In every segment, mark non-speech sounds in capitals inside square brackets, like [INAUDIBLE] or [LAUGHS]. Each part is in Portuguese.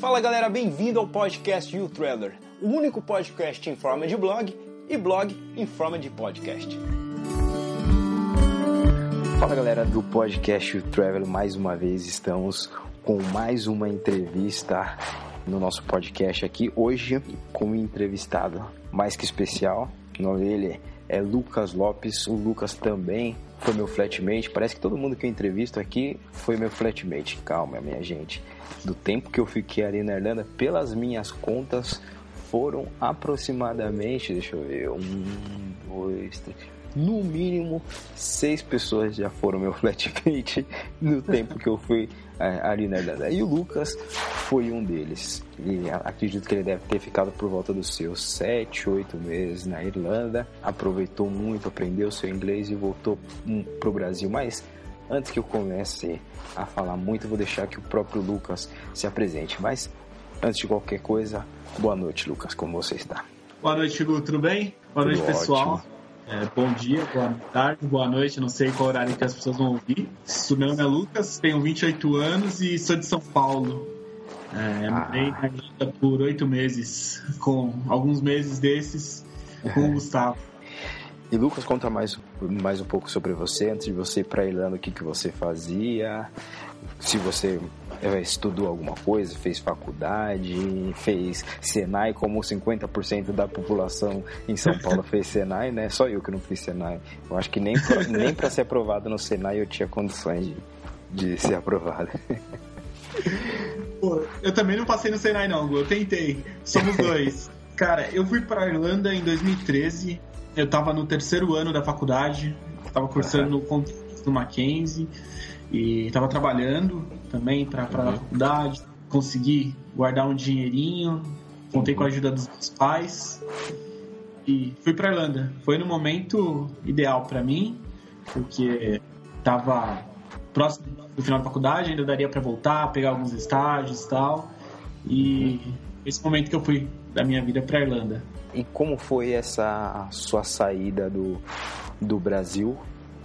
Fala galera, bem-vindo ao podcast You Traveler, o único podcast em forma de blog e blog em forma de podcast. Fala galera do podcast You Traveler, mais uma vez estamos com mais uma entrevista no nosso podcast aqui. Hoje com um entrevistado mais que especial, o nome dele é Lucas Lopes. O Lucas também foi meu flatmate. Parece que todo mundo que eu entrevisto aqui foi meu flatmate. Calma, minha gente. Do tempo que eu fiquei ali na Irlanda, pelas minhas contas, foram aproximadamente, deixa eu ver, um, dois, três, no mínimo seis pessoas já foram meu [LAUGHS] flatmate no tempo que eu fui é, ali na Irlanda. E o Lucas foi um deles. E acredito que ele deve ter ficado por volta dos seus sete, oito meses na Irlanda. Aproveitou muito, aprendeu seu inglês e voltou hum, pro Brasil. Mas antes que eu comece a falar muito, vou deixar que o próprio Lucas se apresente. Mas antes de qualquer coisa, boa noite, Lucas. Como você está? Boa noite, Hugo. Tudo bem? Boa Tudo noite, pessoal. ótimo. É, bom dia, boa tarde, boa noite, não sei qual horário que as pessoas vão ouvir. Meu nome é Lucas, tenho 28 anos e sou de São Paulo. É, Ah. Morei na Irlanda por oito meses, com alguns meses desses com o Gustavo. E Lucas, conta mais, mais um pouco sobre você. Antes de você ir para Irlanda, o que, que você fazia? Se você eh, estudou alguma coisa, fez faculdade, fez Senai, como 50% da população em São Paulo fez Senai, né? Só eu que não fiz Senai. Eu acho que nem pra, nem para ser aprovado no Senai eu tinha condições de, de ser aprovado. Pô, eu também não passei no Senai não, eu tentei. Somos dois. Cara, eu fui pra Irlanda em 2013. Eu tava no terceiro ano da faculdade. Tava cursando no contexto do Mackenzie. E tava trabalhando também pra, pra Uhum. faculdade. Consegui guardar um dinheirinho. Contei com a ajuda dos meus pais. E fui pra Irlanda. Foi no momento ideal pra mim. Porque tava próximo do final da faculdade, ainda daria pra voltar, pegar alguns estágios e tal. E esse momento que eu fui da minha vida pra Irlanda. E como foi essa sua saída do, do Brasil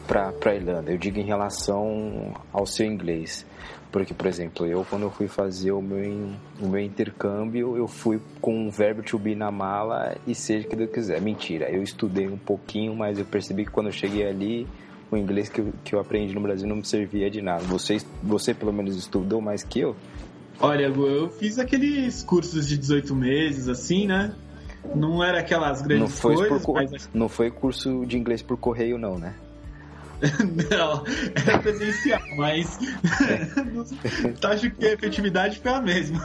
para a Irlanda? Eu digo em relação ao seu inglês. Porque, por exemplo, eu quando eu fui fazer o meu, o meu intercâmbio, eu fui com o verbo to be na mala e seja o que Deus quiser. Mentira, eu estudei um pouquinho, mas eu percebi que quando eu cheguei ali, o inglês que eu, que eu aprendi no Brasil não me servia de nada. Você, você pelo menos estudou mais que eu? Olha, eu fiz aqueles cursos de 18 meses, assim, né? Não era aquelas Não grandes foi, por, coisas, co- mas não foi curso de inglês por correio, não, né? Não, era presencial, mas [LAUGHS] acho que a efetividade foi a mesma.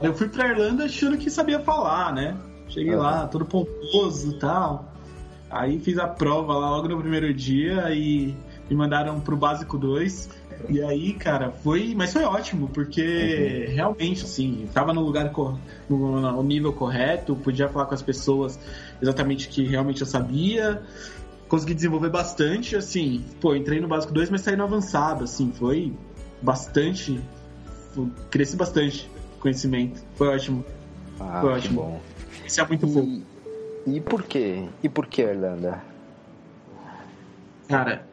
Eu fui pra Irlanda achando que sabia falar, né? Cheguei lá, todo pomposo e tal. Aí fiz a prova lá logo no primeiro dia e me mandaram pro básico 2. E aí, cara, foi. Mas foi ótimo, porque realmente, assim, tava no lugar, no, no nível correto, podia falar com as pessoas exatamente o que realmente eu sabia. Consegui desenvolver bastante, assim, pô, entrei no básico 2, mas saí no avançado, assim, foi bastante. Cresci bastante conhecimento. Foi ótimo. Ah, Foi ótimo. bom. Isso é muito. E, e por quê? E por que a Irlanda? Cara,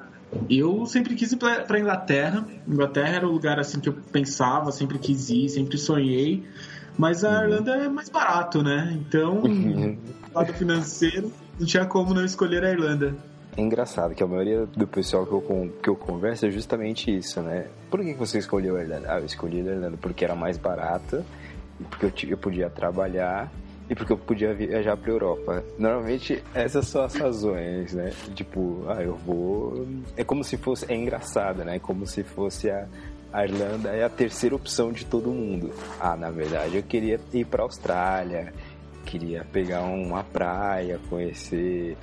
eu sempre quis ir pra, pra Inglaterra. Inglaterra era o lugar assim que eu pensava, sempre quis ir, sempre sonhei. Mas a Irlanda é mais barato, né? Então, do lado financeiro, não tinha como não escolher a Irlanda. É engraçado que a maioria do pessoal que eu, que eu converso é justamente isso, né? Por que você escolheu a Irlanda? Ah, eu escolhi a Irlanda porque era mais barata, porque eu, eu podia trabalhar e porque eu podia viajar pra Europa. Normalmente essas são as razões, né? Tipo, ah, eu vou. É como se fosse. É engraçado, né? Como se fosse a. A Irlanda é a terceira opção de todo mundo. Ah, na verdade eu queria ir pra Austrália, queria pegar uma praia, conhecer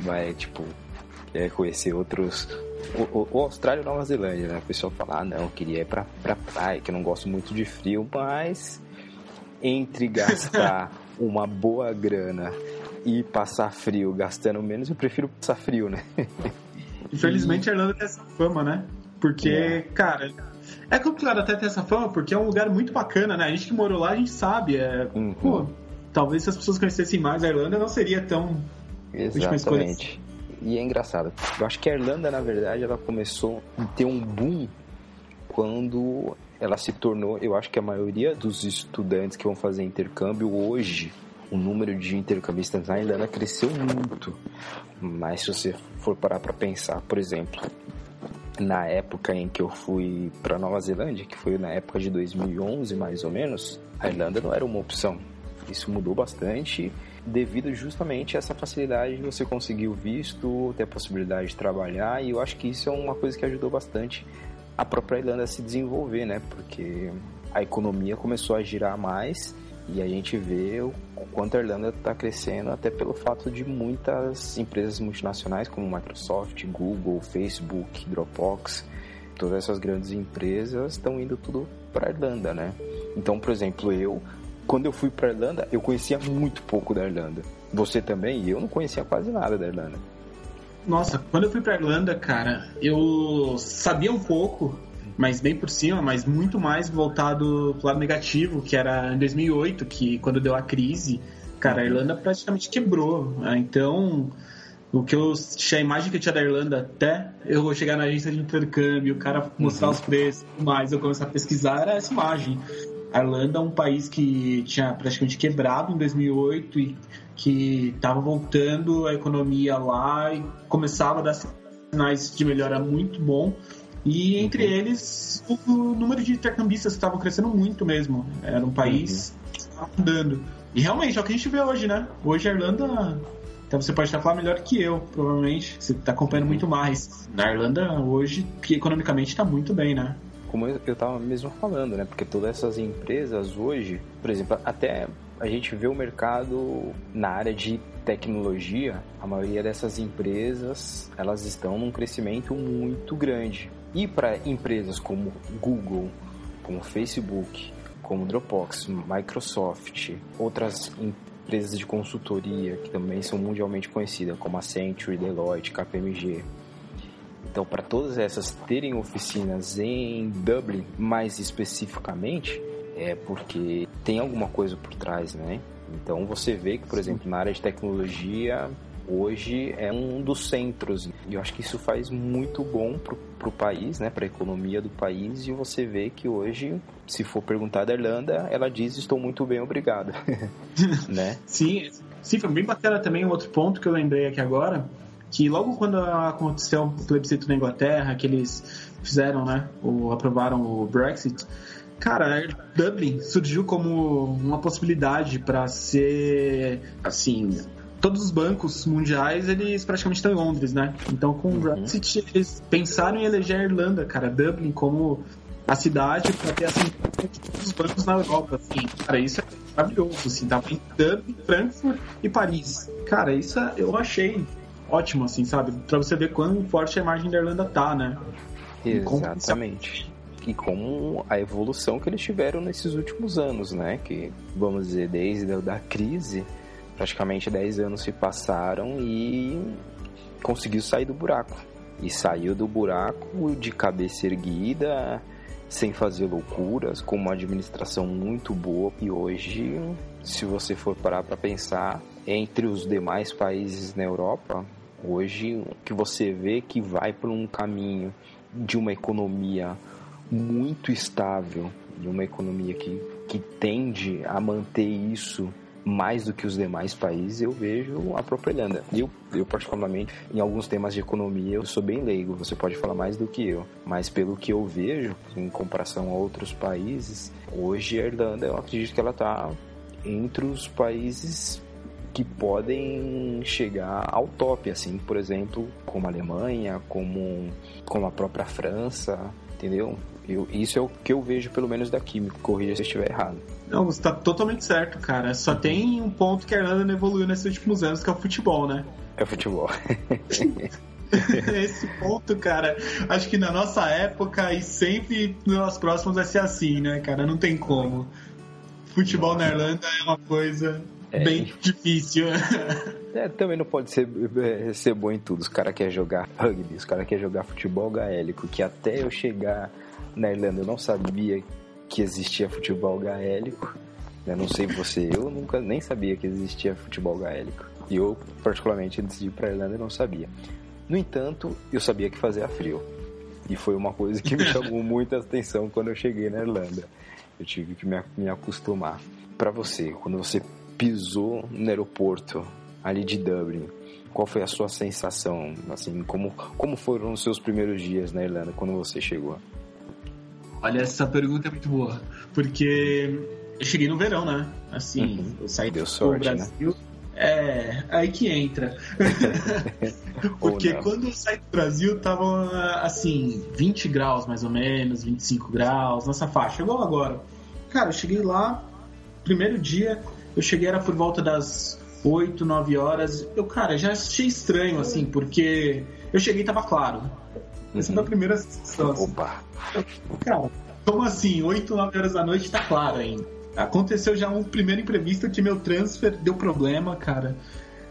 vai, tipo, é, conhecer outros. O, o, Austrália e Nova Zelândia, né? O pessoal fala, ah, não, eu queria ir pra, pra praia, que eu não gosto muito de frio, mas entre gastar [LAUGHS] uma boa grana e passar frio gastando menos, eu prefiro passar frio, né? [LAUGHS] Infelizmente a Irlanda tem essa fama, né? Porque, É. cara, é complicado até ter essa fama, porque é um lugar muito bacana, né? A gente que morou lá, a gente sabe. É, Uhum. pô, talvez se as pessoas conhecessem mais a Irlanda, não seria tão. Exatamente. E é engraçado. Eu acho que a Irlanda, na verdade, ela começou a ter um boom quando ela se tornou, eu acho que a maioria dos estudantes que vão fazer intercâmbio hoje, o número de intercambistas na Irlanda cresceu muito. Mas se você for parar para pensar, por exemplo, na época em que eu fui para Nova Zelândia, que foi na época de 2011 mais ou menos, a Irlanda não era uma opção. Isso mudou bastante devido justamente a essa facilidade de você conseguir o visto, ter a possibilidade de trabalhar, e eu acho que isso é uma coisa que ajudou bastante a própria Irlanda a se desenvolver, né? Porque a economia começou a girar mais e a gente vê o quanto a Irlanda está crescendo, até pelo fato de muitas empresas multinacionais como Microsoft, Google, Facebook, Dropbox, todas essas grandes empresas estão indo tudo para a Irlanda, né? Então, por exemplo, eu quando eu fui para Irlanda, eu conhecia muito pouco da Irlanda. Você também? E eu não conhecia quase nada da Irlanda. Nossa, quando eu fui para Irlanda, cara, eu sabia um pouco, mas bem por cima, mas muito mais voltado pro lado negativo, que era em 2008, que quando deu a crise, cara, a Irlanda praticamente quebrou. Né? Então, o que eu tinha a imagem que eu tinha da Irlanda até eu chegar na agência de intercâmbio, o cara mostrar uhum. os preços, mais eu começar a pesquisar, era essa imagem. A Irlanda é um país que tinha praticamente quebrado em 2008 e que estava voltando a economia lá e começava a dar sinais de melhora muito bom. E entre uhum. eles, o número de intercambistas estava crescendo muito mesmo. Era um país uhum. que estava andando. E realmente, é o que a gente vê hoje, né? Hoje a Irlanda então você pode estar falando melhor que eu, provavelmente. Você está acompanhando muito mais. Na Irlanda, hoje, que economicamente está muito bem, né? Como eu estava mesmo falando, né? Porque todas essas empresas hoje, por exemplo, até a gente vê o mercado na área de tecnologia, a maioria dessas empresas, elas estão num crescimento muito grande. E para empresas como Google, como Facebook, como Dropbox, Microsoft, outras empresas de consultoria que também são mundialmente conhecidas, como Accenture, Deloitte, KPMG, então, para todas essas terem oficinas em Dublin, mais especificamente, é porque tem alguma coisa por trás, né? Então, você vê que, por exemplo, na área de tecnologia, hoje é um dos centros. E eu acho que isso faz muito bom para o país, né, para a economia do país. E você vê que hoje, se for perguntar da Irlanda, ela diz: Estou muito bem, obrigado. [LAUGHS] né? Sim, sim, foi bem bacana também. Um outro ponto que eu lembrei aqui agora que logo quando aconteceu o plebiscito na Inglaterra, que eles fizeram, né, ou aprovaram o Brexit, cara, Dublin surgiu como uma possibilidade para ser, assim, todos os bancos mundiais, eles praticamente estão em Londres, né? Então, com o uhum. Brexit, eles pensaram em eleger a Irlanda, cara, Dublin como a cidade para ter assim todos os bancos na Europa, assim. Cara, isso é maravilhoso, assim, tava em Dublin, Frankfurt e Paris. Cara, isso é, eu achei ótimo, assim, sabe? Pra você ver quão forte a imagem da Irlanda tá, né? Exatamente. E como a evolução que eles tiveram nesses últimos anos, né? Que, vamos dizer, desde a crise, praticamente 10 anos se passaram e conseguiu sair do buraco. E saiu do buraco de cabeça erguida, sem fazer loucuras, com uma administração muito boa. E hoje, se você for parar para pensar, entre os demais países na Europa, Hoje, que você vê que vai por um caminho de uma economia muito estável, de uma economia que, que tende a manter isso mais do que os demais países, eu vejo a própria Irlanda. Eu, eu, particularmente, em alguns temas de economia, eu sou bem leigo, você pode falar mais do que eu. Mas pelo que eu vejo, em comparação a outros países, hoje a Irlanda, eu acredito que ela está entre os países que podem chegar ao top, assim, por exemplo, como a Alemanha, como, como a própria França, entendeu? Eu, isso é o que eu vejo, pelo menos daqui, me corrija se eu estiver errado. Não, você tá totalmente certo, cara. Só tem um ponto que a Irlanda não evoluiu nesses últimos anos, que é o futebol, né? É o futebol. [LAUGHS] Esse ponto, cara, acho que na nossa época e sempre nos próximos vai ser assim, né, cara? Não tem como. Futebol na Irlanda é uma coisa é, bem difícil. [LAUGHS] É, também não pode ser, é, ser bom em tudo. Os caras querem jogar rugby, os caras querem jogar futebol gaélico, que até eu chegar na Irlanda eu não sabia que existia futebol gaélico. Eu não sei você, eu nunca nem sabia que existia futebol gaélico. E eu, particularmente, antes de ir pra Irlanda, eu não sabia. No entanto, eu sabia que fazia frio. E foi uma coisa que me [LAUGHS] chamou muita atenção quando eu cheguei na Irlanda. Eu tive que me, me acostumar. Para você, quando você pisou no aeroporto ali de Dublin, qual foi a sua sensação? Assim, como, como foram os seus primeiros dias na Irlanda quando você chegou? Olha, essa pergunta é muito boa, porque eu cheguei no verão, né? Assim, uhum. eu saí Deu do sorte, né? Brasil. Né? É, aí que entra. [LAUGHS] [LAUGHS] Porque quando eu saí do Brasil tava assim, 20 graus mais ou menos, 25 graus, nessa faixa, igual agora. Cara, eu cheguei lá, primeiro dia, eu cheguei era por volta das 8, 9 horas. Eu, cara, já achei estranho, assim, porque eu cheguei e tava claro. Essa uhum. foi a primeira sensação. Assim. Opa! Cara, como assim? 8, 9 horas da noite tá claro ainda. Aconteceu já um primeiro imprevisto que meu transfer deu problema, cara.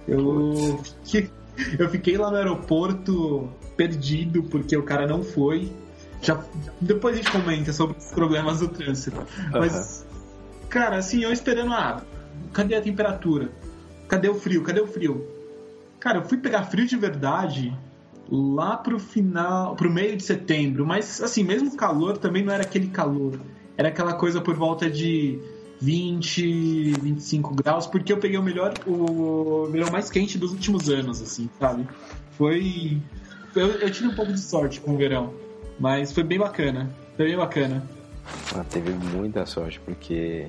Eu fiquei, eu fiquei lá no aeroporto perdido porque o cara não foi. Já, depois a gente comenta sobre os problemas do transfer. Mas, cara, assim, eu esperando, ah, cadê a temperatura? Cadê o frio? Cadê o frio? Cara, eu fui pegar frio de verdade lá pro final, pro meio de setembro, mas assim, mesmo calor também não era aquele calor era aquela coisa por volta de 20, 25 graus, porque eu peguei o melhor, o melhor mais quente dos últimos anos, assim, sabe? Foi. Eu, eu tive um pouco de sorte com o verão, mas foi bem bacana. Foi bem bacana. Ah, teve muita sorte, porque,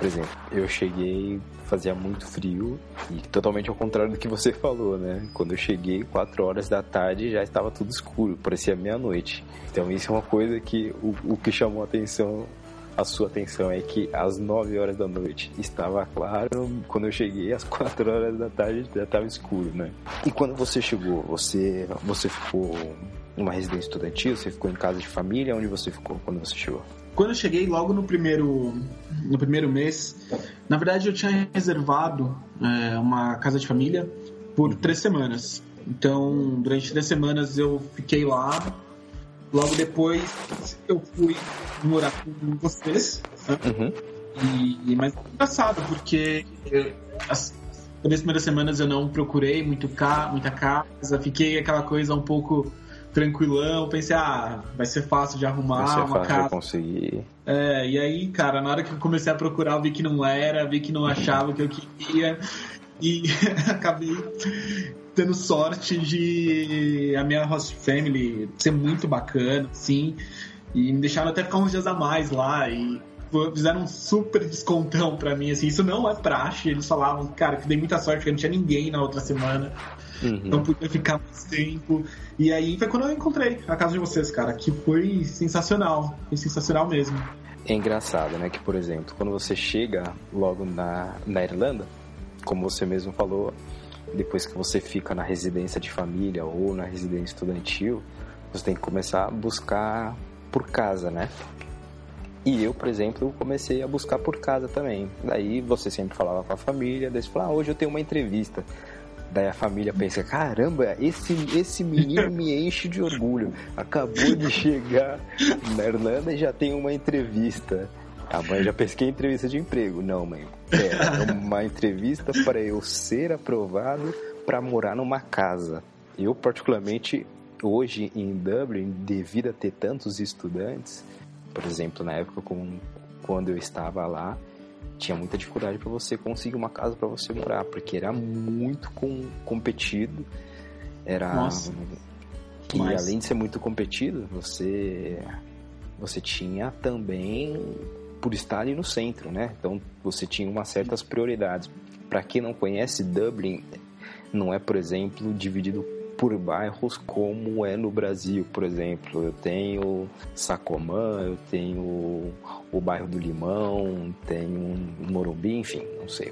por exemplo, eu cheguei, fazia muito frio, e totalmente ao contrário do que você [LAUGHS] falou, né? Quando eu cheguei, 4 horas da tarde, já estava tudo escuro, parecia meia-noite. Então isso é uma coisa que o, o que chamou a atenção a sua atenção é que às 9 horas da noite estava claro, quando eu cheguei às [LAUGHS] 4 horas da tarde já estava escuro, né? E quando você chegou, você você ficou numa residência estudantil, você ficou em casa de família, onde você ficou quando você chegou? Quando eu cheguei logo no primeiro no primeiro mês, na verdade eu tinha reservado é, uma casa de família por três semanas. Então, durante três semanas eu fiquei lá Logo depois eu fui morar com vocês. Né? Uhum. E, mas é engraçado, porque as, nas primeiras semanas eu não procurei muito ca, muita casa, fiquei aquela coisa um pouco tranquilão, pensei, ah, vai ser fácil de arrumar vai ser uma fácil casa. Conseguir. É, e aí, cara, na hora que eu comecei a procurar, eu vi que não era, vi que não achava o que eu queria e [LAUGHS] acabei tendo sorte de a minha host family ser muito bacana, sim, e me deixaram até ficar uns dias a mais lá e fizeram um super descontão para mim, assim, isso não é praxe, eles falavam, cara, que dei muita sorte porque não tinha ninguém na outra semana, uhum. não podia ficar mais tempo, e aí foi quando eu encontrei a casa de vocês, cara, que foi sensacional, foi sensacional mesmo. É engraçado, né, que, por exemplo, quando você chega logo na, na Irlanda, como você mesmo falou, depois que você fica na residência de família ou na residência estudantil, você tem que começar a buscar por casa, né? E eu, por exemplo, comecei a buscar por casa também. Daí você sempre falava com a família, daí você falava, ah, hoje eu tenho uma entrevista. Daí a família pensa, caramba, esse, esse menino me enche de orgulho. Acabou de chegar na Irlanda e já tem uma entrevista. A mãe já pesquei entrevista de emprego. Não, mãe. É uma entrevista para eu ser aprovado para morar numa casa. Eu, particularmente, hoje em Dublin, devido a ter tantos estudantes, por exemplo, na época com, quando eu estava lá, tinha muita dificuldade para você conseguir uma casa para você morar, porque era muito com, competido. Era. Nossa. E Mas... além de ser muito competido, você você tinha também por estar ali no centro, né? Então você tinha umas certas prioridades. Para quem não conhece, Dublin não é, por exemplo, dividido por bairros como é no Brasil, por exemplo. Eu tenho Sacomã, eu tenho o bairro do Limão, tenho Morumbi, enfim, não sei.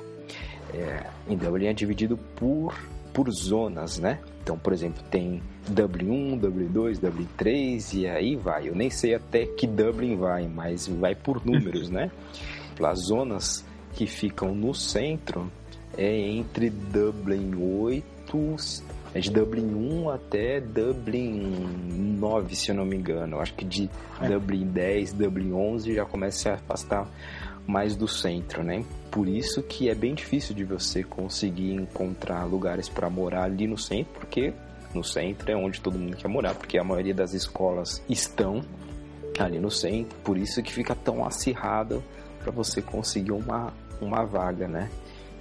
É, em Dublin é dividido por, por zonas, né? Então, por exemplo, tem W1, W2, W3 e aí vai. Eu nem sei até que Dublin vai, mas vai por [LAUGHS] números, né? As zonas que ficam no centro é entre Dublin 8, é de Dublin 1 até Dublin 9, se eu não me engano. Eu acho que de é. Dublin 10, Dublin 11 já começa a se afastar mais do centro, né? Por isso que é bem difícil de você conseguir encontrar lugares para morar ali no centro, porque no centro é onde todo mundo quer morar, porque a maioria das escolas estão ali no centro, por isso que fica tão acirrado para você conseguir uma, uma vaga, né?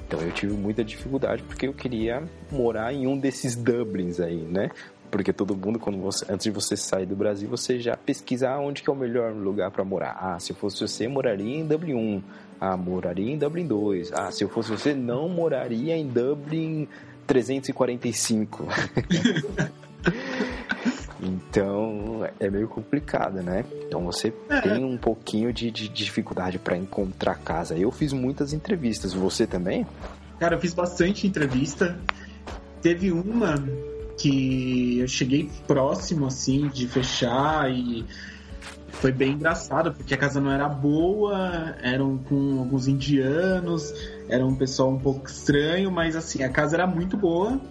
Então eu tive muita dificuldade porque eu queria morar em um desses Dublins aí, né? Porque todo mundo, quando você, antes de você sair do Brasil, você já pesquisa onde que é o melhor lugar para morar. Ah, se fosse você, moraria em Dublin 1. Ah, moraria em Dublin 2. Ah, se eu fosse você, não moraria em Dublin 345. [LAUGHS] então é meio complicado, né? Então você é. tem um pouquinho de, de dificuldade para encontrar casa. Eu fiz muitas entrevistas, você também? Cara, eu fiz bastante entrevista. Teve uma que eu cheguei próximo, assim, de fechar e foi bem engraçado, porque a casa não era boa, eram com alguns indianos, era um pessoal um pouco estranho, mas assim, a casa era muito boa,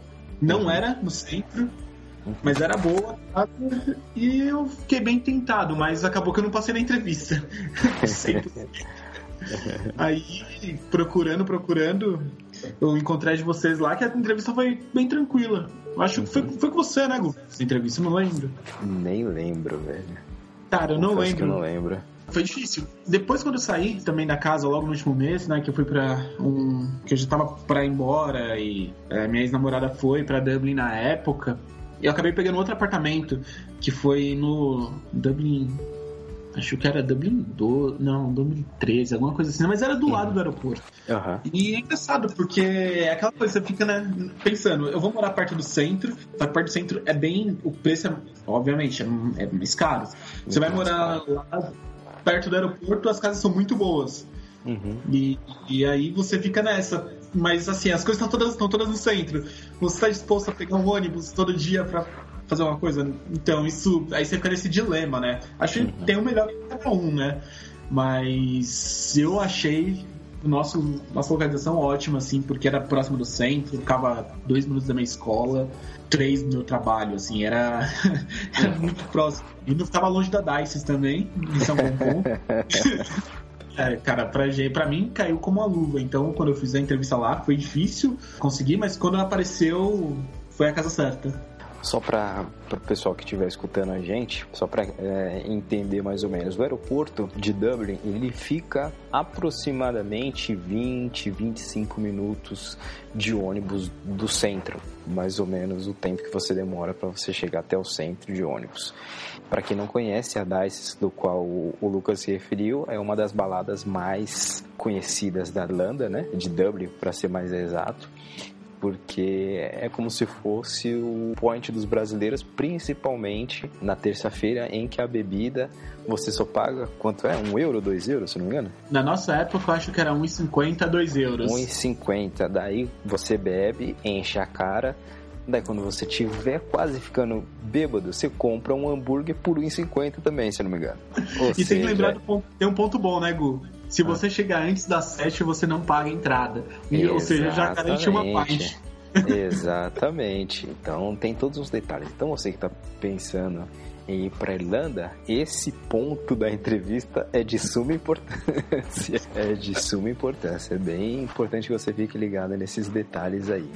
não uhum. era no centro, mas era boa e eu fiquei bem tentado, mas acabou que eu não passei na entrevista. [LAUGHS] Aí, procurando, procurando, eu encontrei de vocês lá que a entrevista foi bem tranquila. Eu acho que foi, foi com você, né, Gu? Essa entrevista, eu não lembro. Nem lembro, velho. Cara, eu não Confesso lembro. Que eu não lembro. Foi difícil. Depois, quando eu saí também da casa, logo no último mês, né, que eu fui pra um. que eu já tava pra ir embora e é, minha ex-namorada foi pra Dublin na época. Eu acabei pegando outro apartamento que foi no Dublin acho que era Dublin 12, não, Dublin 13, alguma coisa assim, mas era do lado do aeroporto. Uhum. E é engraçado, porque é aquela coisa, você fica né, pensando, eu vou morar perto do centro, só que perto do centro é bem, o preço é, obviamente, é, é mais caro. Você vai morar lá perto do aeroporto, as casas são muito boas. Uhum. E, e aí você fica nessa. Mas assim, as coisas estão todas, estão todas no centro. Você está disposto a pegar um ônibus todo dia para fazer uma coisa. Então, isso. Aí você fica nesse dilema, né? Acho que uhum. tem o melhor em cada um, né? Mas eu achei nosso, nossa localização ótima, assim, porque era próximo do centro, ficava dois minutos da minha escola, três do meu trabalho, assim, era, [LAUGHS] era muito próximo. E não ficava longe da Dice também, um bom ponto. É, cara, pra, pra mim caiu como uma luva. Então, quando eu fiz a entrevista lá, foi difícil conseguir, mas quando apareceu, foi a casa certa. Só para o pessoal que estiver escutando a gente, só para é, entender mais ou menos, o aeroporto de Dublin ele fica aproximadamente 20, 25 minutos de ônibus do centro, mais ou menos o tempo que você demora para você chegar até o centro de ônibus. Para quem não conhece, a Dice, do qual o Lucas se referiu, é uma das baladas mais conhecidas da Irlanda, né? De Dublin, para ser mais exato porque é como se fosse o point dos brasileiros, principalmente na terça-feira em que a bebida você só paga quanto é? Um euro, dois euros, se não me engano? Na nossa época eu acho que era 1,50 2 euros. 1,50, daí você bebe, enche a cara, Daí quando você tiver quase ficando bêbado, você compra um hambúrguer por 1,50 também, se não me engano. Ou e seja... tem que lembrar do ponto, tem um ponto bom, né, Gu? Se ah. você chegar antes das 7, você não paga a entrada. E, ou seja, já garante uma parte. Exatamente. [LAUGHS] Então tem todos os detalhes. Então você que está pensando em ir para Irlanda, esse ponto da entrevista é de suma importância. [LAUGHS] É de suma importância. É bem importante que você fique ligado nesses detalhes aí.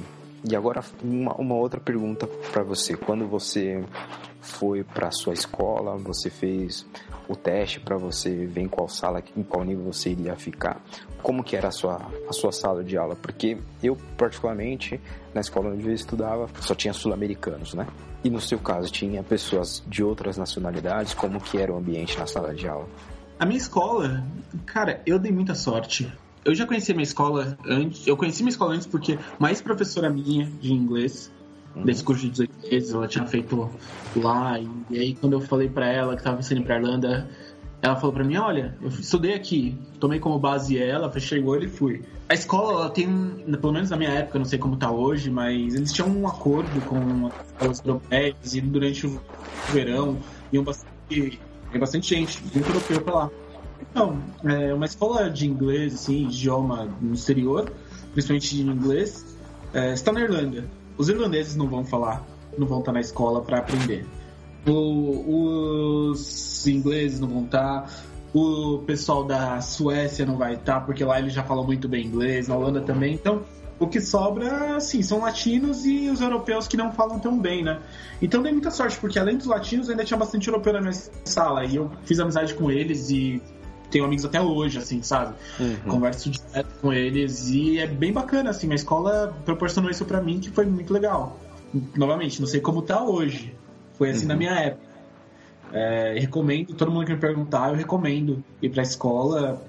E agora uma, uma outra pergunta para você. Quando você foi para sua escola, você fez o teste para você ver em qual sala, em qual nível você iria ficar. Como que era a sua, a sua sala de aula? Porque eu, particularmente, na escola onde eu estudava, só tinha sul-americanos, né? E no seu caso, tinha pessoas de outras nacionalidades? Como que era o ambiente na sala de aula? A minha escola, cara, eu dei muita sorte. Eu já conheci minha escola antes, eu conheci minha escola antes porque mais professora minha de inglês. Desse curso de 18 meses, ela tinha feito lá. E aí, quando eu falei para ela que tava saindo pra Irlanda, ela falou para mim: Olha, eu estudei aqui, tomei como base ela, fechei o olho e fui. A escola ela tem, pelo menos na minha época, não sei como tá hoje, mas eles tinham um acordo com as europeias e durante o verão iam bastante, ia bastante gente, muito europeu pra lá. Então, é uma escola de inglês, assim, idioma no exterior, principalmente de inglês, é, está na Irlanda. Os irlandeses não vão falar, não vão estar na escola para aprender. O, os ingleses não vão estar, o pessoal da Suécia não vai estar, porque lá eles já falam muito bem inglês, na Holanda também. Então, o que sobra, assim, são latinos e os europeus que não falam tão bem, né? Então dei muita sorte, porque além dos latinos, ainda tinha bastante europeu na minha sala. E eu fiz amizade com eles e tenho amigos até hoje, assim, sabe? Uhum. Converso direto com eles e é bem bacana, assim. A escola proporcionou isso para mim, que foi muito legal. Novamente, não sei como tá hoje. Foi assim uhum. na minha época. É, recomendo, todo mundo que me perguntar, eu recomendo ir pra escola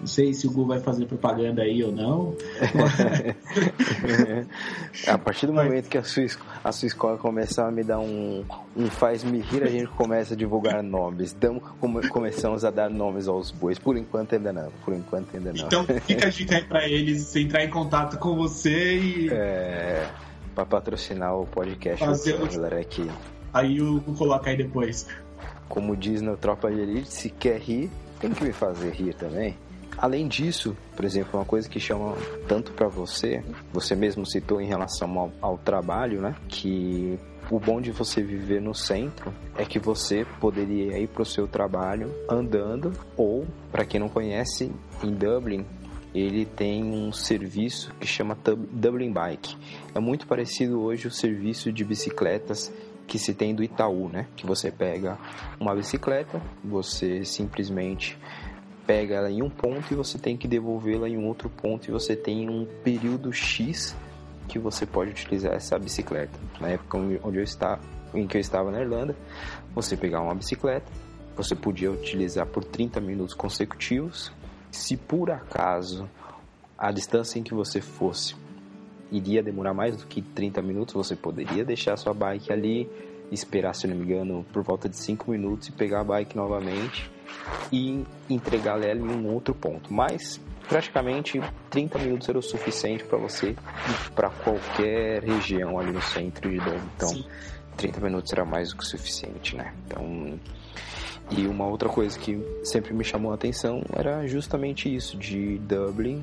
não sei se o Google vai fazer propaganda aí ou não. [LAUGHS] a partir do momento que a sua, a sua escola começar a me dar um, um faz-me rir, a gente começa a divulgar nomes. Damos, come, começamos a dar nomes aos bois. Por enquanto ainda não. Por enquanto ainda não. Então fica a dica aí pra eles entrar em contato com você e. É. Pra patrocinar o podcast Fazer o galera aqui. Aí o Google coloca aí depois. Como diz no Tropa de Elite, se quer rir, tem que me fazer rir também. Além disso, por exemplo, uma coisa que chama tanto para você, você mesmo citou em relação ao, ao trabalho, né? Que o bom de você viver no centro é que você poderia ir para o seu trabalho andando ou, para quem não conhece, em Dublin ele tem um serviço que chama Dublin Bike. É muito parecido hoje o serviço de bicicletas que se tem do Itaú, né? Que você pega uma bicicleta, você simplesmente pega ela em um ponto e você tem que devolvê-la em um outro ponto e você tem um período X que você pode utilizar essa bicicleta. Na época onde eu estava, em que eu estava na Irlanda, você pegava uma bicicleta, você podia utilizar por 30 minutos consecutivos. Se por acaso a distância em que você fosse iria demorar mais do que 30 minutos, você poderia deixar sua bike ali, esperar, se não me engano, por volta de 5 minutos e pegar a bike novamente e entregar ela em um outro ponto. Mas praticamente 30 minutos era o suficiente para você ir para qualquer região ali no centro de Dublin. Então, Sim. 30 minutos era mais do que o suficiente, né? Então, e uma outra coisa que sempre me chamou a atenção era justamente isso de Dublin.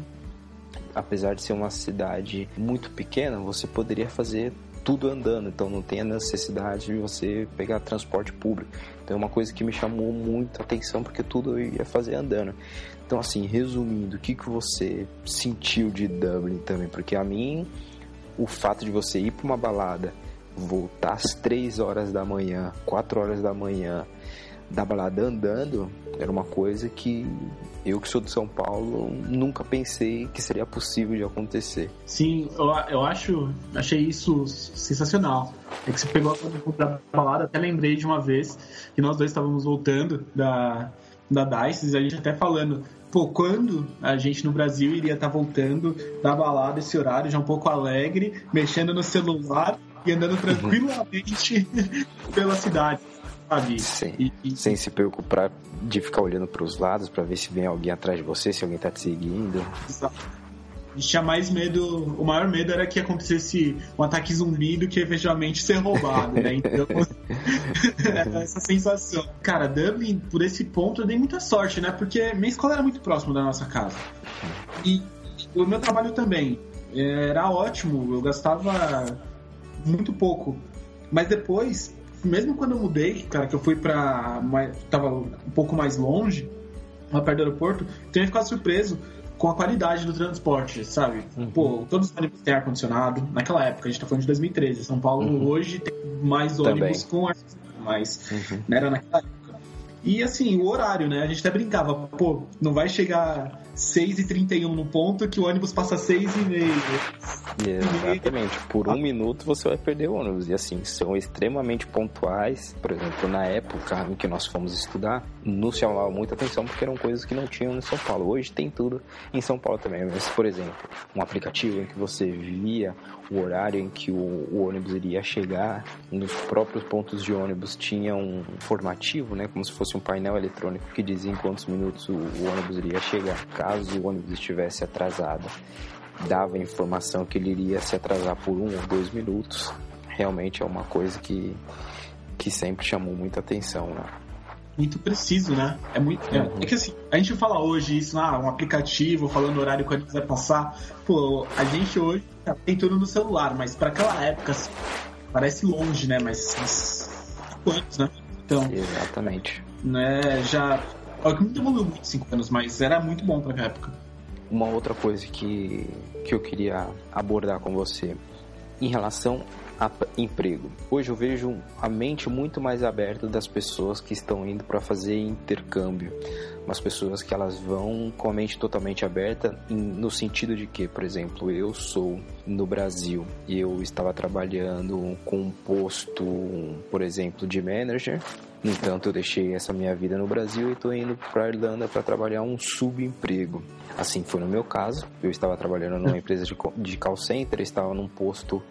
Apesar de ser uma cidade muito pequena, você poderia fazer tudo andando, então não tem a necessidade de você pegar transporte público. Então é uma coisa que me chamou muito a atenção porque tudo eu ia fazer andando. Então assim, resumindo, o que, que você sentiu de Dublin também? Porque a mim, o fato de você ir para uma balada, voltar às 3 horas da manhã, 4 horas da manhã, da balada andando, era uma coisa que eu que sou de São Paulo nunca pensei que seria possível de acontecer. Sim, eu, eu acho, achei isso sensacional. É que você pegou a da balada, até lembrei de uma vez que nós dois estávamos voltando da, da DICE, e a gente até falando, pô, quando a gente no Brasil iria estar tá voltando da balada esse horário, já um pouco alegre, mexendo no celular e andando uhum. tranquilamente [LAUGHS] pela cidade sabe? Sem, e, e... sem se preocupar de ficar olhando para os lados para ver se vem alguém atrás de você, se alguém tá te seguindo. Exato. Gente tinha mais medo, o maior medo era que acontecesse um ataque zumbi do que efetivamente ser roubado, né? Então, [LAUGHS] [LAUGHS] era essa sensação. Cara, Dublin, por esse ponto, eu dei muita sorte, né? Porque minha escola era muito próxima da nossa casa. E o meu trabalho também. Era ótimo, eu gastava muito pouco. Mas depois, mesmo quando eu mudei, cara, que eu fui pra. Mais, tava um pouco mais longe, lá perto do aeroporto, tenho ficado surpreso com a qualidade do transporte, sabe? Uhum. Pô, todos os ônibus têm ar-condicionado. Naquela época, a gente tá falando de 2013. São Paulo uhum. hoje tem mais ônibus Também. com ar-condicionado, mas uhum. não era naquela época. E assim, o horário, né? A gente até brincava, pô, não vai chegar 6h31 no ponto que o ônibus passa 6 e meio. Exatamente. Por um ah. minuto você vai perder o ônibus. E assim, são extremamente pontuais. Por exemplo, na época em que nós fomos estudar, nos chamava muita atenção porque eram coisas que não tinham em São Paulo. Hoje tem tudo em São Paulo também. Mas, por exemplo, um aplicativo em que você via o horário em que o, o ônibus iria chegar, nos próprios pontos de ônibus tinha um formativo, né? Como se fosse um painel eletrônico que dizia em quantos minutos o, o ônibus iria chegar caso o ônibus estivesse atrasado, dava informação que ele iria se atrasar por um ou dois minutos. Realmente é uma coisa que, que sempre chamou muita atenção, né? Muito preciso, né? É muito. É, uhum. é que assim, a gente fala hoje isso, ah, um aplicativo falando o horário quando vai passar. Pô, a gente hoje tem tudo no celular, mas para aquela época assim, parece longe, né? Mas, mas quantos, né? Então. Exatamente. Né, já Que não evoluiu muito cinco anos, mas era muito bom pra época. Uma outra coisa que, que eu queria abordar com você em relação a emprego. Hoje eu vejo a mente muito mais aberta das pessoas que estão indo para fazer intercâmbio. Umas pessoas que elas vão com a mente totalmente aberta no sentido de que, por exemplo, eu sou no Brasil e eu estava trabalhando com um posto, por exemplo, de manager. No entanto, eu deixei essa minha vida no Brasil e estou indo para a Irlanda para trabalhar um subemprego. Assim foi no meu caso. Eu estava trabalhando numa empresa de, de call center, estava num posto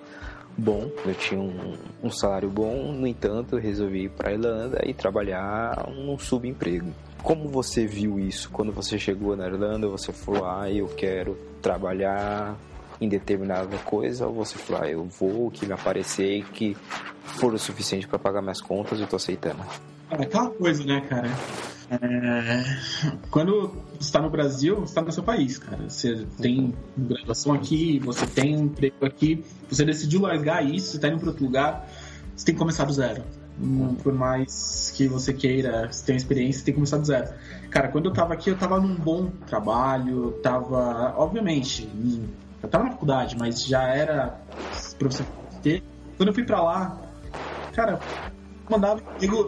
bom, eu tinha um, um salário bom, no entanto, eu resolvi ir para a Irlanda e trabalhar num subemprego. Como você viu isso quando você chegou na Irlanda? Você falou, ah, eu quero trabalhar em determinada coisa, ou você falou, ah, eu vou, que me aparecer e que for o suficiente para pagar minhas contas, eu tô aceitando. É aquela coisa, né, cara? É... Quando você está no Brasil, você está no seu país, cara. Você tem graduação aqui, você tem emprego aqui, você decidiu largar isso, você está indo para outro lugar, você tem que começar do zero. Por mais que você queira, você tenha experiência, você tem que começar do zero. Cara, quando eu estava aqui, eu estava num bom trabalho, tava, obviamente, eu estava na faculdade, mas já era professor. Quando eu fui para lá, cara, mandava,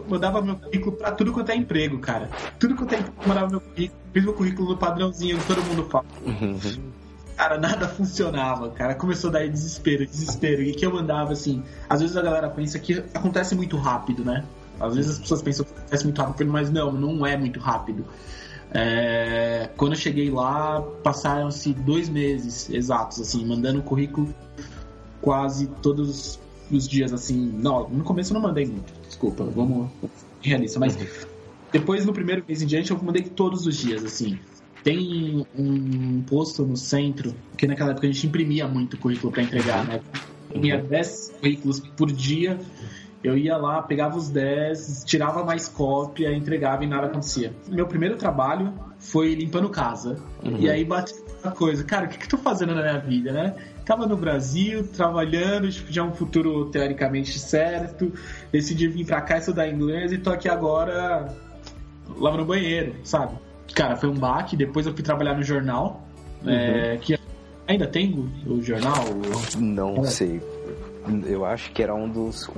mandava meu currículo pra tudo quanto é emprego, cara. Tudo quanto é emprego, mandava meu currículo, fiz meu currículo no padrãozinho que todo mundo fala. Uhum. Cara, nada funcionava, cara. Começou a dar desespero, desespero. E que eu mandava, assim, às vezes a galera pensa que acontece muito rápido, né? Às vezes as pessoas pensam que acontece muito rápido, mas não, não é muito rápido. É... Quando eu cheguei lá, passaram-se dois meses exatos, assim, mandando currículo quase todos os dias, assim. Não, no começo eu não mandei muito desculpa, vamos realista. Mas depois, no primeiro mês em diante, eu mandei todos os dias, assim. Tem um posto no centro, que naquela época a gente imprimia muito currículo para entregar, né? Imprimia 10 currículos por dia. Eu ia lá, pegava os 10, tirava mais cópia, entregava e nada acontecia. Meu primeiro trabalho foi limpando casa. Uhum. E aí bati a coisa, cara, o que, que eu tô fazendo na minha vida, né? Tava no Brasil, trabalhando, tipo, já um futuro teoricamente certo. Decidi vir pra cá estudar inglês e tô aqui agora lavando banheiro, sabe? Cara, foi um baque. Depois eu fui trabalhar no jornal. Uhum. É, que ainda tem o, jornal? Não é. sei. Eu acho que era um dos.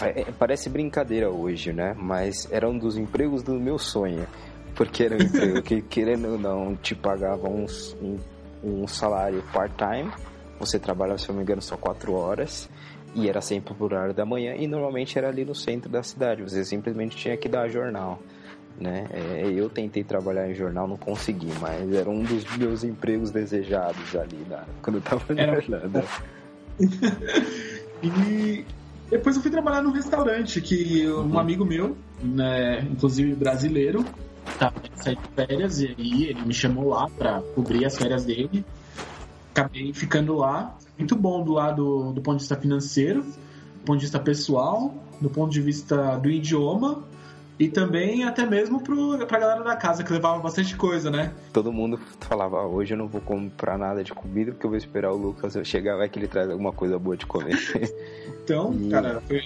É, parece brincadeira hoje, né? Mas era um dos empregos do meu sonho. Porque era um emprego que, [LAUGHS] querendo ou não, te pagava uns, um, um salário part-time você trabalhava, se não me engano, só quatro horas e era sempre por horário da manhã e normalmente era ali no centro da cidade. Você simplesmente tinha que dar jornal. Né? É, eu tentei trabalhar em jornal, não consegui, mas era um dos meus empregos desejados ali na, quando eu tava na Irlanda. [LAUGHS] e depois eu fui trabalhar num restaurante que um uhum. amigo meu, né, inclusive brasileiro, tava saindo de férias e aí ele me chamou lá para cobrir as férias dele acabei ficando lá. Muito bom do lado do ponto de vista financeiro, do ponto de vista pessoal, do ponto de vista do idioma e também até mesmo pro, pra galera da casa, que levava bastante coisa, né? Todo mundo falava, ah, hoje eu não vou comprar nada de comida porque eu vou esperar o Lucas chegar, vai que ele traz alguma coisa boa de comer. [LAUGHS] então, e... cara, foi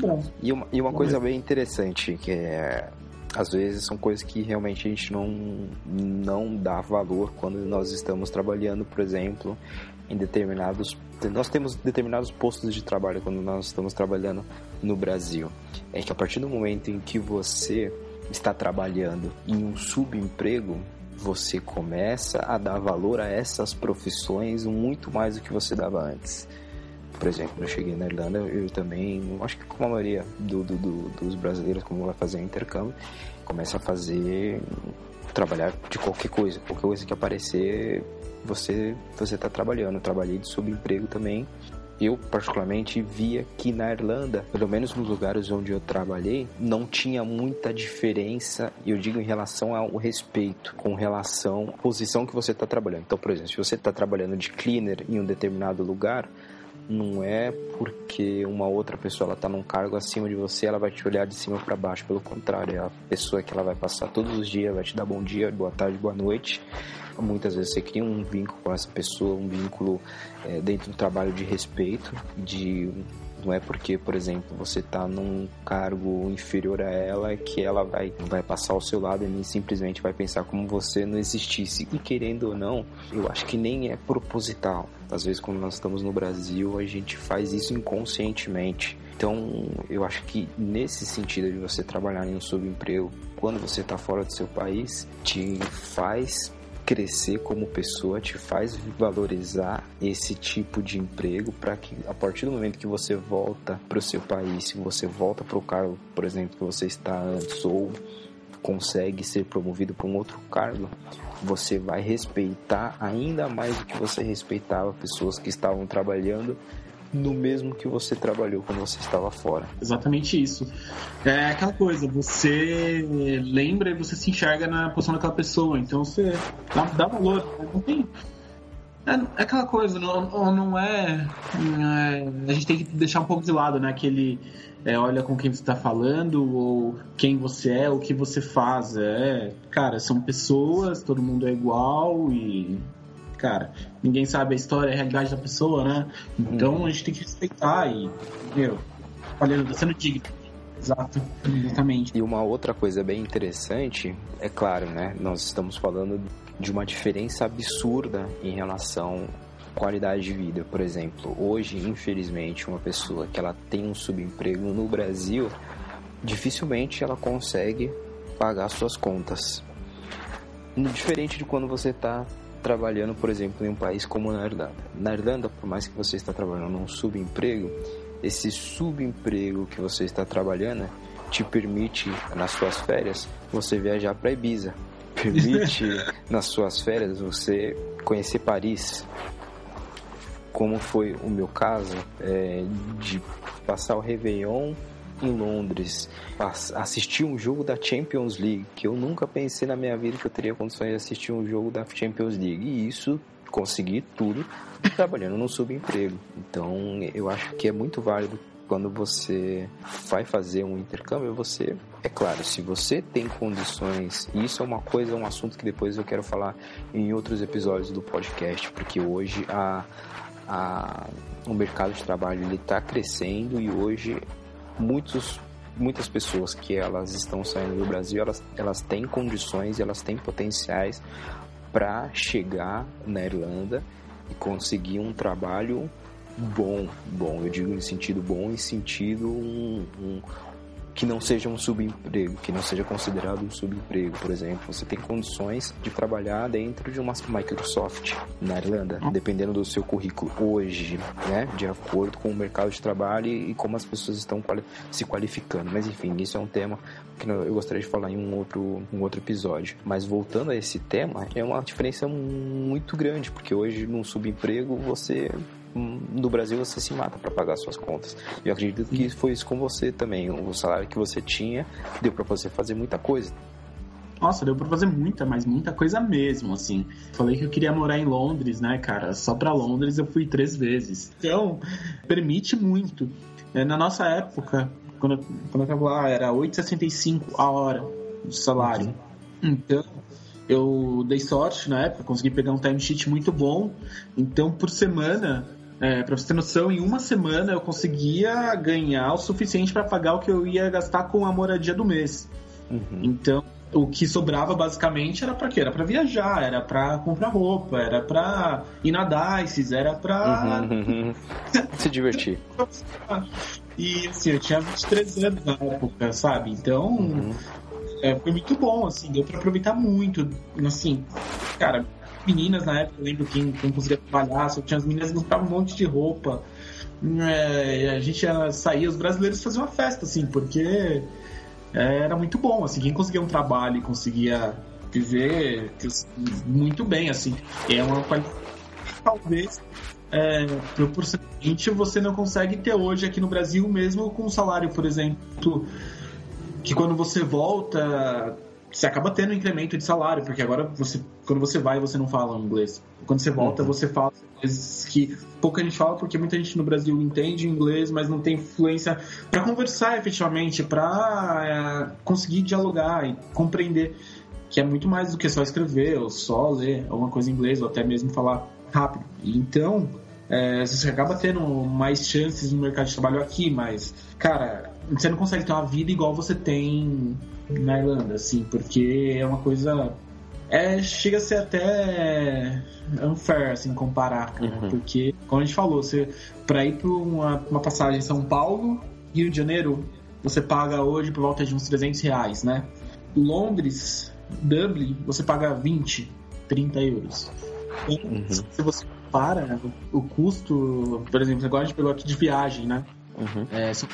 bom. E uma, e uma coisa bem interessante, que é às vezes são coisas que realmente a gente não, não dá valor quando nós estamos trabalhando, por exemplo, em determinados. Nós temos determinados postos de trabalho quando nós estamos trabalhando no Brasil. É que a partir do momento em que você está trabalhando em um subemprego, você começa a dar valor a essas profissões muito mais do que você dava antes por exemplo, eu cheguei na Irlanda, eu também, acho que como a maioria do, do, do, dos brasileiros, como vai fazer intercâmbio, começa a fazer, trabalhar de qualquer coisa, qualquer coisa que aparecer, você você está trabalhando. Eu trabalhei de subemprego também. Eu, particularmente, via que na Irlanda, pelo menos nos lugares onde eu trabalhei, não tinha muita diferença, eu digo em relação ao respeito, com relação à posição que você está trabalhando. Então, por exemplo, se você está trabalhando de cleaner em um determinado lugar, não é porque uma outra pessoa ela tá num cargo acima de você, ela vai te olhar de cima para baixo. Pelo contrário, é a pessoa que ela vai passar todos os dias, vai te dar bom dia, boa tarde, boa noite. Muitas vezes você cria um vínculo com essa pessoa, um vínculo é, dentro do trabalho de respeito, de Não é porque, por exemplo, você está num cargo inferior a ela que ela vai, vai passar ao seu lado e simplesmente vai pensar como você não existisse. E querendo ou não, eu acho que nem é proposital. Às vezes, quando nós estamos no Brasil, a gente faz isso inconscientemente. Então, eu acho que nesse sentido de você trabalhar em um subemprego, quando você está fora do seu país, te faz crescer como pessoa, te faz valorizar esse tipo de emprego para que a partir do momento que você volta para o seu país, se você volta para o cargo, por exemplo, que você está antes ou consegue ser promovido para um outro cargo, você vai respeitar ainda mais do que você respeitava pessoas que estavam trabalhando no mesmo que você trabalhou quando você estava fora. Exatamente isso. É aquela coisa, você lembra e você se enxerga na posição daquela pessoa, então você dá, dá valor. Não tem. É, é aquela coisa, não, não é, é, A gente tem que deixar um pouco de lado, né? Aquele. É, olha com quem você está falando, ou quem você é, o que você faz. É, cara, são pessoas, todo mundo é igual e cara, ninguém sabe a história, a realidade da pessoa, né? Então uhum. a gente tem que respeitar e, meu, tá sendo digno. Exato, exatamente. E uma outra coisa bem interessante, é claro, né? Nós estamos falando de uma diferença absurda em relação à qualidade de vida. Por exemplo, hoje, infelizmente, uma pessoa que ela tem um subemprego no Brasil, dificilmente ela consegue pagar suas contas. Diferente de quando você está trabalhando, por exemplo, em um país como na Irlanda. Na Irlanda, por mais que você está trabalhando num subemprego, esse subemprego que você está trabalhando te permite, nas suas férias, você viajar para Ibiza. [LAUGHS] Permite, nas suas férias, você conhecer Paris. Como foi o meu caso, é, de passar o Réveillon em Londres, assistir um jogo da Champions League, que eu nunca pensei na minha vida que eu teria condições de assistir um jogo da Champions League. E isso consegui tudo trabalhando no subemprego. Então, eu acho que é muito válido quando você vai fazer um intercâmbio, você, é claro, se você tem condições, e isso é uma coisa, um assunto que depois eu quero falar em outros episódios do podcast, porque hoje a, a, o mercado de trabalho está crescendo e hoje muitos muitas pessoas que elas estão saindo do Brasil, elas, elas têm condições, elas têm potenciais para chegar na Irlanda e conseguir um trabalho bom, bom, eu digo em sentido bom, em sentido um, um, que não seja um subemprego, que não seja considerado um subemprego, por exemplo. Você tem condições de trabalhar dentro de uma Microsoft na Irlanda, hum. dependendo do seu currículo hoje, né? De acordo com o mercado de trabalho e como as pessoas estão se qualificando. Mas enfim, isso é um tema que eu gostaria de falar em um outro, um outro episódio. Mas voltando a esse tema, é uma diferença muito grande, porque hoje num subemprego você no Brasil você se mata para pagar suas contas. E eu acredito que foi isso com você também. O salário que você tinha deu para você fazer muita coisa. Nossa, deu pra fazer muita, mas muita coisa mesmo, assim. Falei que eu queria morar em Londres, né, cara? Só pra Londres eu fui três vezes. Então, permite muito. É, na nossa época, quando, eu, quando eu tava lá, era 8,65 a hora de salário. Então, eu dei sorte na época, consegui pegar um timesheet muito bom. Então, por semana, é, pra você ter noção, em uma semana eu conseguia ganhar o suficiente para pagar o que eu ia gastar com a moradia do mês. Uhum. Então, o que sobrava basicamente era para quê? Era para viajar, era para comprar roupa, era para ir na Dices, era para uhum. [LAUGHS] se divertir. E assim, eu tinha 23 anos na época, sabe? Então, uhum. é, foi muito bom, assim, deu para aproveitar muito. Assim, cara, meninas na época, eu lembro que não conseguia trabalhar, só tinha as meninas compravam um monte de roupa. É, a gente sair, os brasileiros faziam uma festa, assim, porque era muito bom, assim, quem conseguia um trabalho e conseguia viver muito bem, assim, é uma qualidade talvez é, proporcionalmente você não consegue ter hoje aqui no Brasil mesmo com salário, por exemplo, que quando você volta você acaba tendo um incremento de salário, porque agora você, quando você vai, você não fala inglês. Quando você volta, uhum. você fala coisas que pouca gente fala, porque muita gente no Brasil entende inglês, mas não tem influência para conversar efetivamente, para é, conseguir dialogar e compreender que é muito mais do que só escrever ou só ler alguma coisa em inglês ou até mesmo falar rápido. Então, é, você acaba tendo mais chances no mercado de trabalho aqui, mas, cara, você não consegue ter uma vida igual você tem na Irlanda, assim, porque é uma coisa. É, chega a ser até unfair, assim, comparar, cara, uhum. porque, como a gente falou, você, pra ir pra uma, uma passagem em São Paulo, Rio de Janeiro, você paga hoje por volta de uns 300 reais, né? Londres, Dublin, você paga 20, 30 euros. Então, uhum. se você para o custo, por exemplo, agora a gente pegou aqui de viagem, né? Uhum. É, São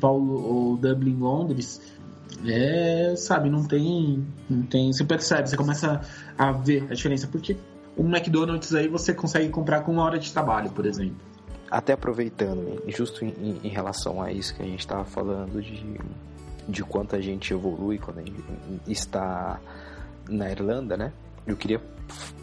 Paulo ou Dublin, Londres, é, sabe, não tem, não tem. Você percebe, você começa a ver a diferença, porque um McDonald's aí você consegue comprar com uma hora de trabalho, por exemplo. Até aproveitando, justo em, em relação a isso que a gente estava falando de, de quanto a gente evolui quando a gente está na Irlanda, né? Eu queria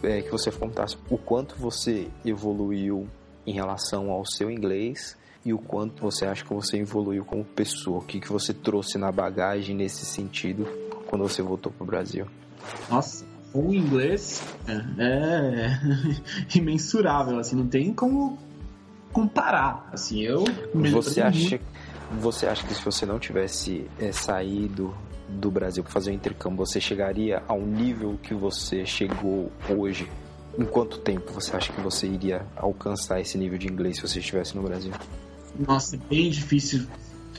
é, que você contasse o quanto você evoluiu em relação ao seu inglês e o quanto você acha que você evoluiu como pessoa. O que, que você trouxe na bagagem nesse sentido quando você voltou para o Brasil? Nossa, o inglês é, é [LAUGHS] imensurável, assim, não tem como comparar. Assim, eu você acha você acha que se você não tivesse é, saído do Brasil para fazer o intercâmbio, você chegaria ao nível que você chegou hoje? Em quanto tempo você acha que você iria alcançar esse nível de inglês se você estivesse no Brasil? Nossa, é bem difícil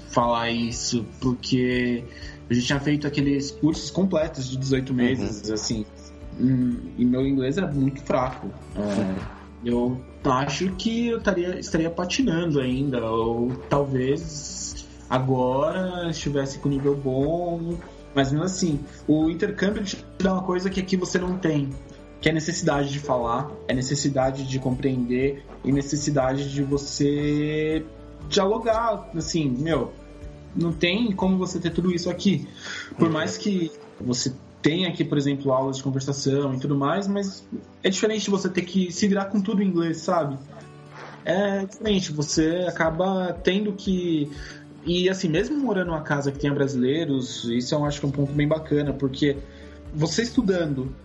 falar isso, porque a gente tinha feito aqueles cursos completos de 18 uhum. meses, uhum. assim, hum, e meu inglês era muito fraco. É, eu acho que eu estaria, estaria patinando ainda, ou talvez agora estivesse com nível bom, mas mesmo assim, o intercâmbio te dá uma coisa que aqui você não tem, que é necessidade de falar, é necessidade de compreender e necessidade de você dialogar, assim, meu, não tem como você ter tudo isso aqui. Por mais que você tenha aqui, por exemplo, aulas de conversação e tudo mais, mas é diferente você ter que se virar com tudo em inglês, sabe? É diferente, você acaba tendo que e assim, mesmo morando numa casa que tenha brasileiros, isso eu acho que é um ponto bem bacana, porque você estudando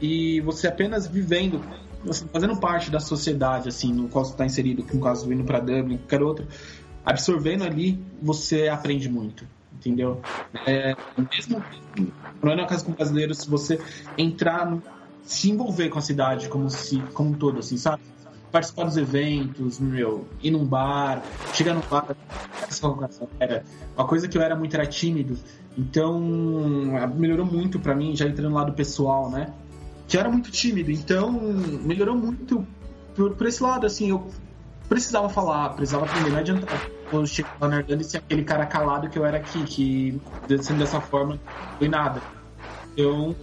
e você apenas vivendo, assim, fazendo parte da sociedade, assim, no qual você está inserido, no caso, indo para Dublin, qualquer outro, absorvendo ali, você aprende muito, entendeu? É, mesmo morando numa casa com brasileiros, se você entrar, se envolver com a cidade como, se, como um todo, assim, sabe? participar dos eventos, meu, ir num bar, chegar no bar, era uma coisa que eu era muito era tímido, então melhorou muito para mim, já entrando lá do pessoal, né? Que era muito tímido, então melhorou muito por, por esse lado, assim, eu precisava falar, precisava aprender, não adiantava quando chegar lá na Irlanda ser aquele cara calado que eu era aqui, que sendo dessa forma, não foi nada. Então,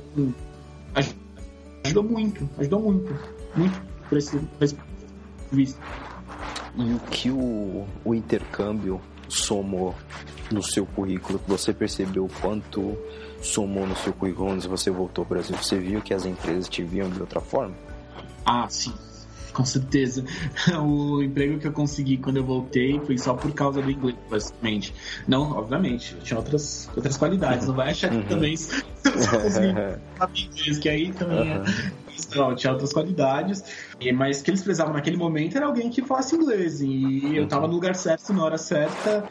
ajudou muito, ajudou muito, muito por esse, por esse visto. E o que o, o intercâmbio somou no seu currículo? Você percebeu quanto somou no seu currículo quando você voltou ao Brasil? Você viu que as empresas te viam de outra forma? Ah, sim. Com certeza. [LAUGHS] O emprego que eu consegui quando eu voltei foi só por causa do inglês, basicamente. Não, obviamente, tinha outras, outras qualidades. Não vai achar que uhum. também só consegui [LAUGHS] que aí também é não, tinha outras qualidades, mas que eles precisavam naquele momento era alguém que falasse inglês. E eu tava no lugar certo, na hora certa,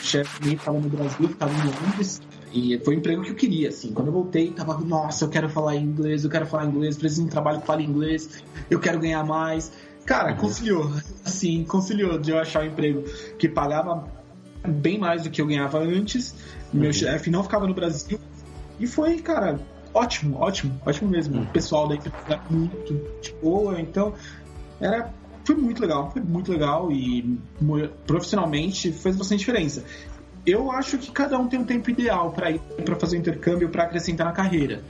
o chefe nem tava no Brasil, tava em Londres. E foi o emprego que eu queria, assim. Quando eu voltei, tava, nossa, eu quero falar inglês, eu quero falar inglês, preciso de um trabalho que fale inglês, eu quero ganhar mais. Cara, uhum. conciliou, [LAUGHS] assim, conciliou de eu achar um emprego que pagava bem mais do que eu ganhava antes. Meu uhum. chefe não ficava no Brasil. E foi, cara, ótimo, ótimo, ótimo mesmo. O pessoal da equipe era muito de boa, então era foi muito legal, foi muito legal e profissionalmente fez bastante diferença. Eu acho que cada um tem um tempo ideal para ir para fazer o intercâmbio para acrescentar na carreira.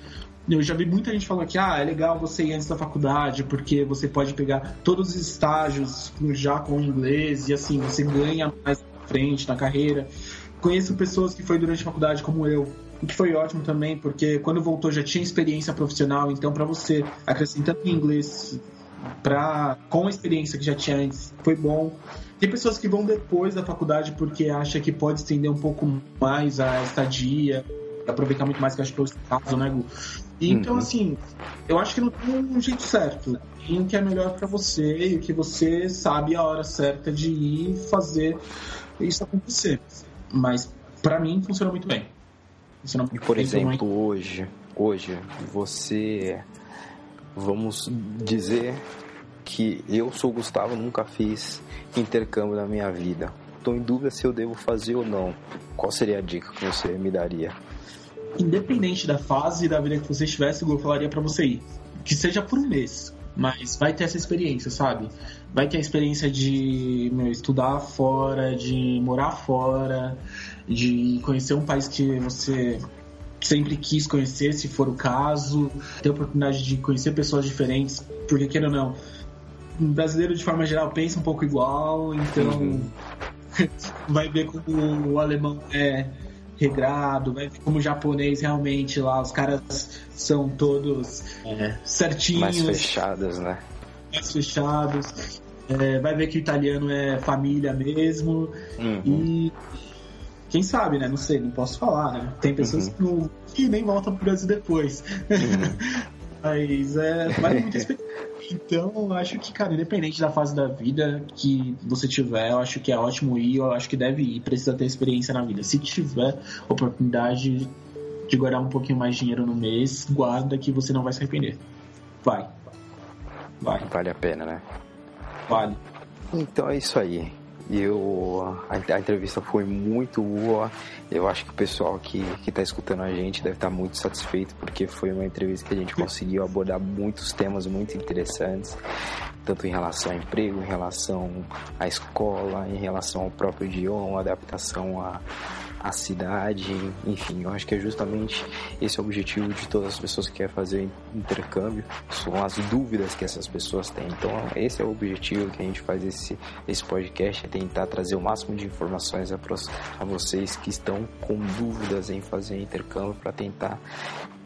Eu já vi muita gente falando que ah, é legal você ir antes da faculdade, porque você pode pegar todos os estágios já com inglês e assim, você ganha mais frente na carreira. Conheço pessoas que foi durante a faculdade como eu, o que foi ótimo também, porque quando voltou já tinha experiência profissional, então para você acrescentando inglês pra, com a experiência que já tinha antes, foi bom. Tem pessoas que vão depois da faculdade porque acha que pode estender um pouco mais a estadia. aproveitar muito mais que acho que é o caso, né, Gu? Então, uhum. assim, eu acho que não tem um jeito certo. Tem o que é melhor para você e o que você sabe a hora certa de ir fazer isso acontecer. Mas, para mim, funciona muito bem. Funciona e, por exemplo, hoje, hoje, você... Vamos dizer que eu sou Gustavo, nunca fiz intercâmbio na minha vida. Estou em dúvida se eu devo fazer ou não. Qual seria a dica que você me daria? Independente da fase da vida que você estivesse, eu falaria para você ir. Que seja por um mês, mas vai ter essa experiência, sabe? Vai ter a experiência de meu, estudar fora, de morar fora, de conhecer um país que você sempre quis conhecer, se for o caso, ter a oportunidade de conhecer pessoas diferentes, porque queira ou não, um brasileiro de forma geral pensa um pouco igual, então uhum. [LAUGHS] vai ver como o alemão é regrado, vai ver como o japonês realmente lá, os caras são todos é, certinhos. Mais fechados, né? Mais fechados. É, vai ver que o italiano é família mesmo. Uhum. E quem sabe, né? Não sei, não posso falar, né? Tem pessoas uhum. que, nem voltam pro Brasil depois. Uhum. [LAUGHS] Mas é, vale muito experiência. Então, eu acho que, cara, independente da fase da vida que você tiver, eu acho que é ótimo ir, eu acho que deve ir, precisa ter experiência na vida. Se tiver oportunidade de guardar um pouquinho mais de dinheiro no mês, guarda que você não vai se arrepender. Vai. Vai. Vale a pena, né? Vale. Então é isso aí. Eu, a, a, entrevista foi muito boa. Eu acho que o pessoal que está escutando a gente deve estar tá muito satisfeito porque foi uma entrevista que a gente conseguiu abordar muitos temas muito interessantes, tanto em relação ao emprego, em relação à escola, em relação ao próprio idioma, adaptação a, a cidade, enfim, eu acho que é justamente esse o objetivo de todas as pessoas que querem fazer intercâmbio, são as dúvidas que essas pessoas têm. Então, esse é o objetivo que a gente faz esse, esse podcast, é tentar trazer o máximo de informações a, a vocês que estão com dúvidas em fazer intercâmbio para tentar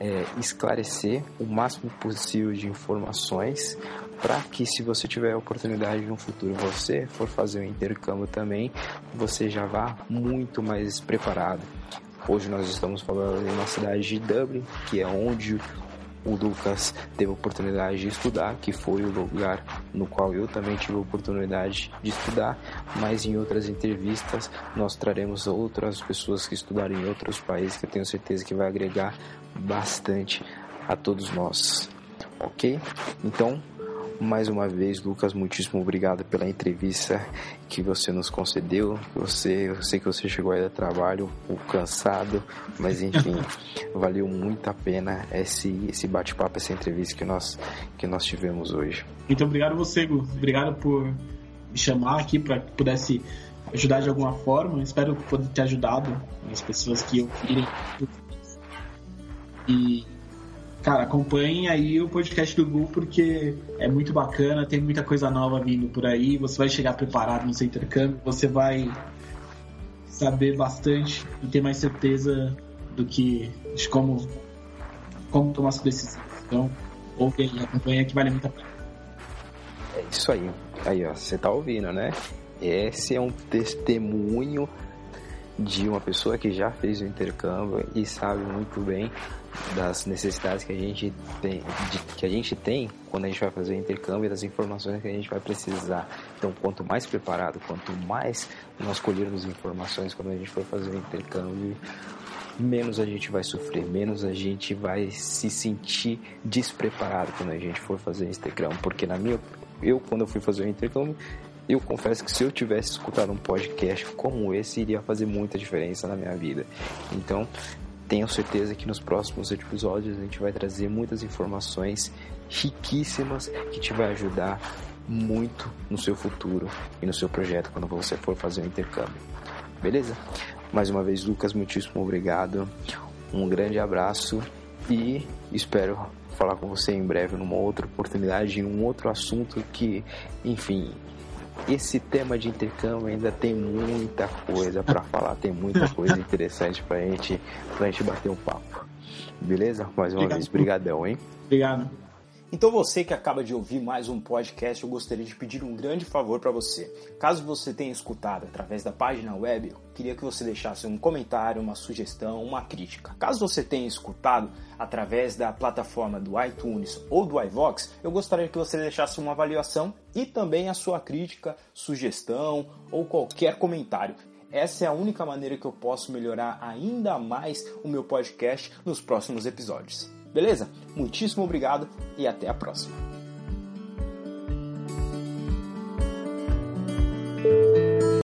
é, esclarecer o máximo possível de informações para que se você tiver a oportunidade no futuro você for fazer um intercâmbio também, você já vá muito mais preparado. Hoje nós estamos falando em uma cidade de Dublin, que é onde o Lucas teve a oportunidade de estudar, que foi o lugar no qual eu também tive a oportunidade de estudar, mas em outras entrevistas nós traremos outras pessoas que estudaram em outros países que eu tenho certeza que vai agregar bastante a todos nós. Ok? Então, mais uma vez, Lucas, muitíssimo obrigado pela entrevista que você nos concedeu. Você, eu sei que você chegou aí do trabalho cansado, mas enfim, [LAUGHS] valeu muito a pena esse, esse bate-papo, essa entrevista que nós, que nós tivemos hoje. Muito obrigado você, Gu. Obrigado por me chamar aqui para que pudesse ajudar de alguma forma. Espero poder ter ajudado as pessoas que ouvirem. E cara, acompanhe aí o podcast do Google porque é muito bacana, tem muita coisa nova vindo por aí. Você vai chegar preparado no seu intercâmbio, você vai saber bastante e ter mais certeza do que de como, como tomar sua decisão. Então, ouve aí, acompanha que vale muito a pena. É isso aí. Aí, ó, você tá ouvindo, né? Esse é um testemunho de uma pessoa que já fez o intercâmbio e sabe muito bem das necessidades que a gente tem, de, que a gente tem quando a gente vai fazer o intercâmbio e das informações que a gente vai precisar. Então, quanto mais preparado, quanto mais nós colhermos informações quando a gente for fazer o intercâmbio, menos a gente vai sofrer, menos a gente vai se sentir despreparado quando a gente for fazer o intercâmbio, porque na minha eu quando eu fui fazer o intercâmbio eu confesso que se eu tivesse escutado um podcast como esse, iria fazer muita diferença na minha vida. Então, tenho certeza que nos próximos episódios a gente vai trazer muitas informações riquíssimas que te vai ajudar muito no seu futuro e no seu projeto quando você for fazer o um intercâmbio. Beleza? Mais uma vez, Lucas, muitíssimo obrigado. Um grande abraço e espero falar com você em breve numa outra oportunidade, em um outro assunto que, enfim, esse tema de intercâmbio ainda tem muita coisa para falar, tem muita coisa interessante pra gente, pra gente bater um papo. Beleza? Mais uma Obrigado. vez, brigadão, hein? Obrigado. Então você que acaba de ouvir mais um podcast, eu gostaria de pedir um grande favor para você. Caso você tenha escutado através da página web, eu queria que você deixasse um comentário, uma sugestão, uma crítica. Caso você tenha escutado através da plataforma do iTunes ou do iVox, eu gostaria que você deixasse uma avaliação e também a sua crítica, sugestão ou qualquer comentário. Essa é a única maneira que eu posso melhorar ainda mais o meu podcast nos próximos episódios beleza? Muitíssimo obrigado e até a próxima.